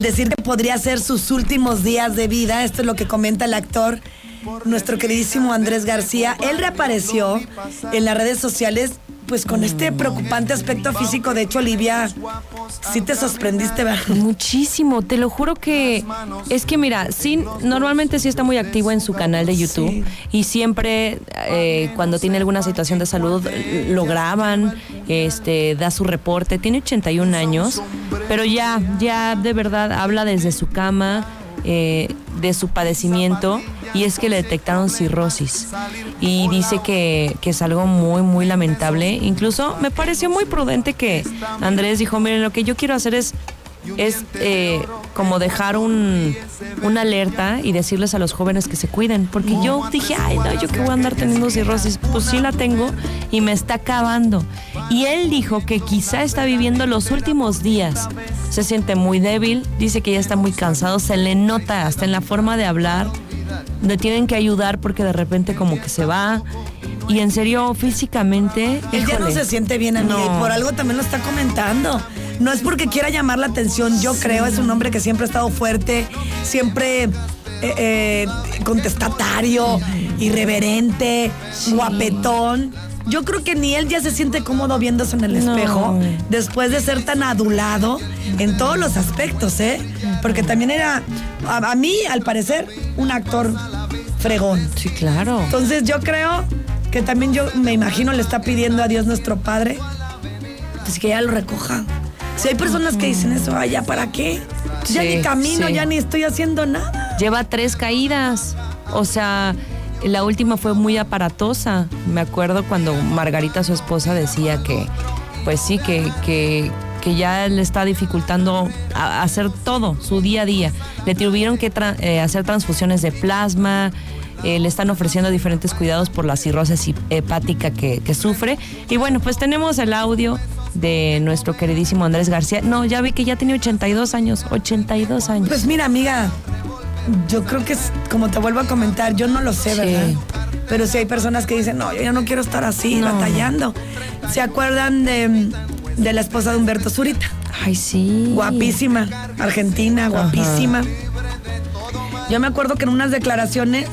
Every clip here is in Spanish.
decir que podría ser sus últimos días de vida. Esto es lo que comenta el actor, nuestro queridísimo Andrés García. Él reapareció en las redes sociales pues con este preocupante aspecto físico. De hecho, Olivia, sí te sorprendiste, ¿verdad? Muchísimo, te lo juro que es que mira, sí, normalmente sí está muy activo en su canal de YouTube y siempre eh, cuando tiene alguna situación de salud lo graban, este, da su reporte. Tiene 81 años, pero ya, ya de verdad habla desde su cama. Eh, de su padecimiento y es que le detectaron cirrosis y dice que, que, es algo muy muy lamentable incluso me pareció muy prudente que Andrés dijo miren lo que yo quiero hacer es es eh, como dejar un, una alerta y decirles a los jóvenes que se cuiden. Porque yo dije, ay, no, yo que voy a andar teniendo cirrosis. Pues sí la tengo y me está acabando. Y él dijo que quizá está viviendo los últimos días. Se siente muy débil, dice que ya está muy cansado, se le nota hasta en la forma de hablar. Le tienen que ayudar porque de repente como que se va. Y en serio, físicamente... Él ya no se siente bien, a y por algo también lo está comentando. No es porque quiera llamar la atención, yo creo, es un hombre que siempre ha estado fuerte, siempre eh, eh, contestatario, irreverente, guapetón. Yo creo que ni él ya se siente cómodo viéndose en el espejo después de ser tan adulado en todos los aspectos, ¿eh? Porque también era, a, mí, al parecer, un actor fregón. Sí, claro. Entonces yo creo que también yo me imagino le está pidiendo a Dios nuestro Padre, pues que ya lo recoja. Si hay personas que dicen eso, ay, ¿ya para qué? ya ni camino, ya ni estoy haciendo nada. Lleva tres caídas. O sea, la última fue muy aparatosa. Me acuerdo cuando Margarita, su esposa, decía que, pues sí, que, que, que ya le está dificultando hacer todo, su día a día. Le tuvieron que eh, hacer transfusiones de plasma, eh, le están ofreciendo diferentes cuidados por la cirrosis hepática que, que, sufre. Y bueno, pues tenemos el audio de nuestro queridísimo Andrés García. No, ya vi que ya tiene 82 años, 82 años. Pues mira, amiga, yo creo que es, como te vuelvo a comentar, yo no lo sé, ¿verdad? Pero si hay personas que dicen, no, yo ya no quiero estar así, batallando. ¿Se acuerdan de, la esposa de Humberto Zurita? Ay, sí. Guapísima, argentina, guapísima. Yo me acuerdo que en unas declaraciones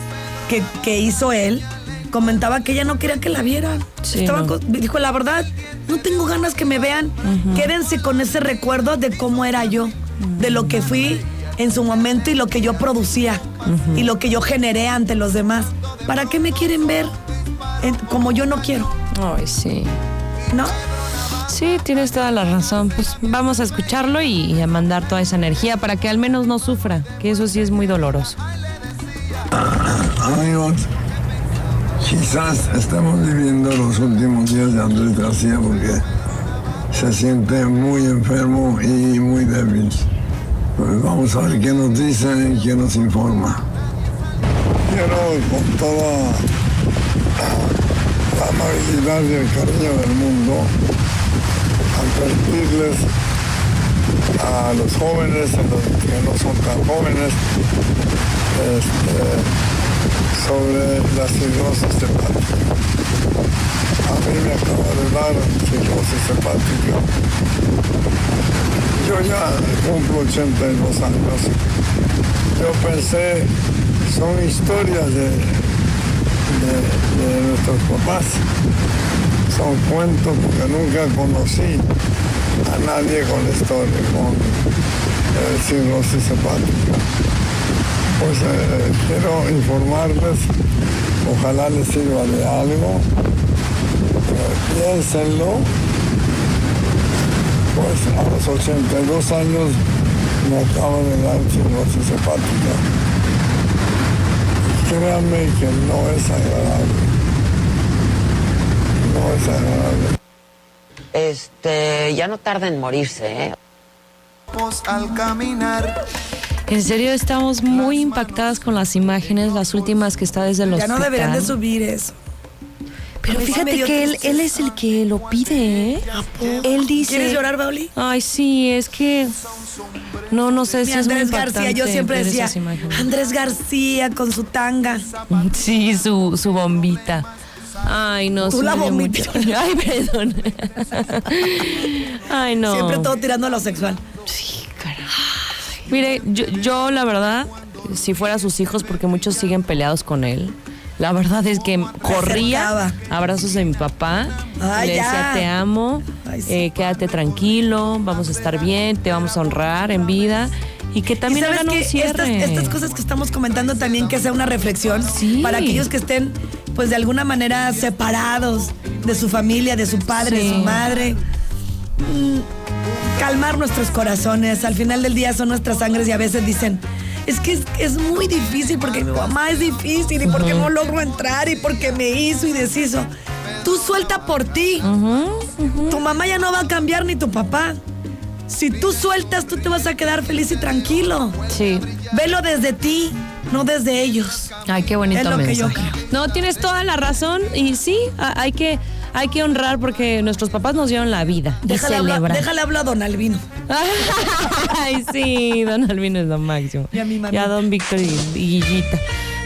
que, que hizo él, comentaba que ella no quería que la vieran. Dijo, la verdad, no tengo ganas que me vean. Quédense con ese recuerdo de cómo era yo, de lo que fui en su momento y lo que yo producía y lo que yo generé ante los demás. ¿Para qué me quieren ver como yo no quiero? Ay, sí. ¿No? Sí, tienes toda la razón. Pues vamos a escucharlo y a mandar toda esa energía para que al menos no sufra, que eso sí es muy doloroso. Amigos, Quizás estamos viviendo los últimos días de Andrés García porque se siente muy enfermo y muy débil. Vamos a ver qué nos dice y qué nos informa. Quiero con toda la amabilidad y el cariño del mundo advertirles a los jóvenes, a los que no son tan jóvenes, este, sobre la cirrosis hepática. A mí me acaba de dar cirrosis hepática. Yo ya cumplo 82 años. Yo pensé, son historias de, de, nuestros papás. Son cuentos porque nunca conocí a nadie con historia, con cirrosis hepática pues eh, quiero informarles, ojalá les sirva de algo, eh, piénsenlo, pues a los 82 años me acabo de dar cirrosis hepática. Créanme que no es agradable, no es agradable. Este, ya no tarda en morirse, ¿eh? Al caminar en serio, estamos muy impactadas con las imágenes, las últimas que está desde los. Ya no deberían de subir eso. Pero fíjate que él, él es el que lo pide, ¿eh? Él dice. ¿Quieres llorar, Bauli? Ay, sí, es que. No, no sé si es Andrés García, yo siempre decía. Andrés García con su tanga. Sí, su, su bombita. Ay, no. Tú la bombita. Ay, perdón. Ay, no. Siempre todo tirando a lo sexual. Mire, yo, yo la verdad, si fuera sus hijos, porque muchos siguen peleados con él, la verdad es que corría abrazos de mi papá, Ay, le ya. decía te amo, Ay, sí. eh, quédate tranquilo, vamos a estar bien, te vamos a honrar en vida y que Y también sabes hagan un que cierre. estas, estas cosas que estamos comentando también que sea una reflexión Sí. para aquellos que estén, pues de alguna manera separados de su familia, de su padre, de su madre. Mm, calmar nuestros corazones. Al final del día son nuestras sangres y a veces dicen. Es que es, es muy difícil porque mi mamá es difícil y porque no logro entrar y porque me hizo y deshizo. Tú suelta por ti. Tu mamá ya no va a cambiar ni tu papá. Si tú sueltas, tú te vas a quedar feliz y tranquilo. Sí. Velo desde ti, no desde ellos. Ay, qué bonito Es lo que yo. No, tienes toda la razón y sí, hay que, hay que honrar porque nuestros papás nos dieron la vida y Déjale hablar, celebrar. déjale hablar a Don Albino. Ay, sí, don Albino es lo máximo. Y a mi mami. Y a don Víctor y, y Guillita.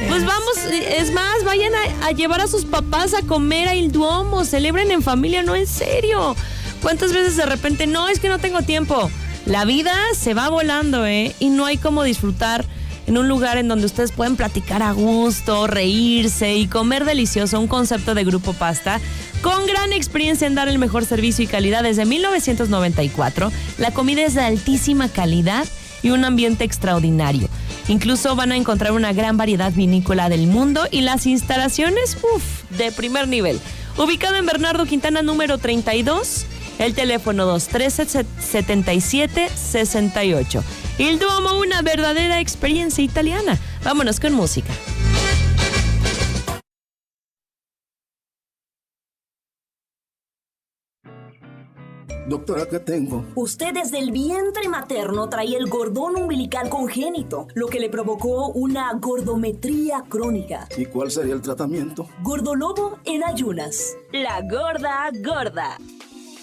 Pues vamos, es más, vayan a, a llevar a sus papás a comer a Il Duomo, celebren en familia, no en serio. ¿Cuántas veces de repente, no, es que no tengo tiempo? La vida se va volando, ¿eh? Y no hay como disfrutar en un lugar en donde ustedes pueden platicar a gusto, reírse y comer delicioso, un concepto de Grupo Pasta con gran experiencia en dar el mejor servicio y calidad desde 1994. La comida es de altísima calidad y un ambiente extraordinario. Incluso van a encontrar una gran variedad vinícola del mundo y las instalaciones, uff, de primer nivel. Ubicado en Bernardo Quintana número 32, el teléfono 213-7768. Il Duomo, una verdadera experiencia italiana. Vámonos con música. Doctora, ¿qué tengo? Usted desde el vientre materno traía el gordón umbilical congénito, lo que le provocó una gordometría crónica. ¿Y cuál sería el tratamiento? Gordolobo en ayunas. La gorda gorda.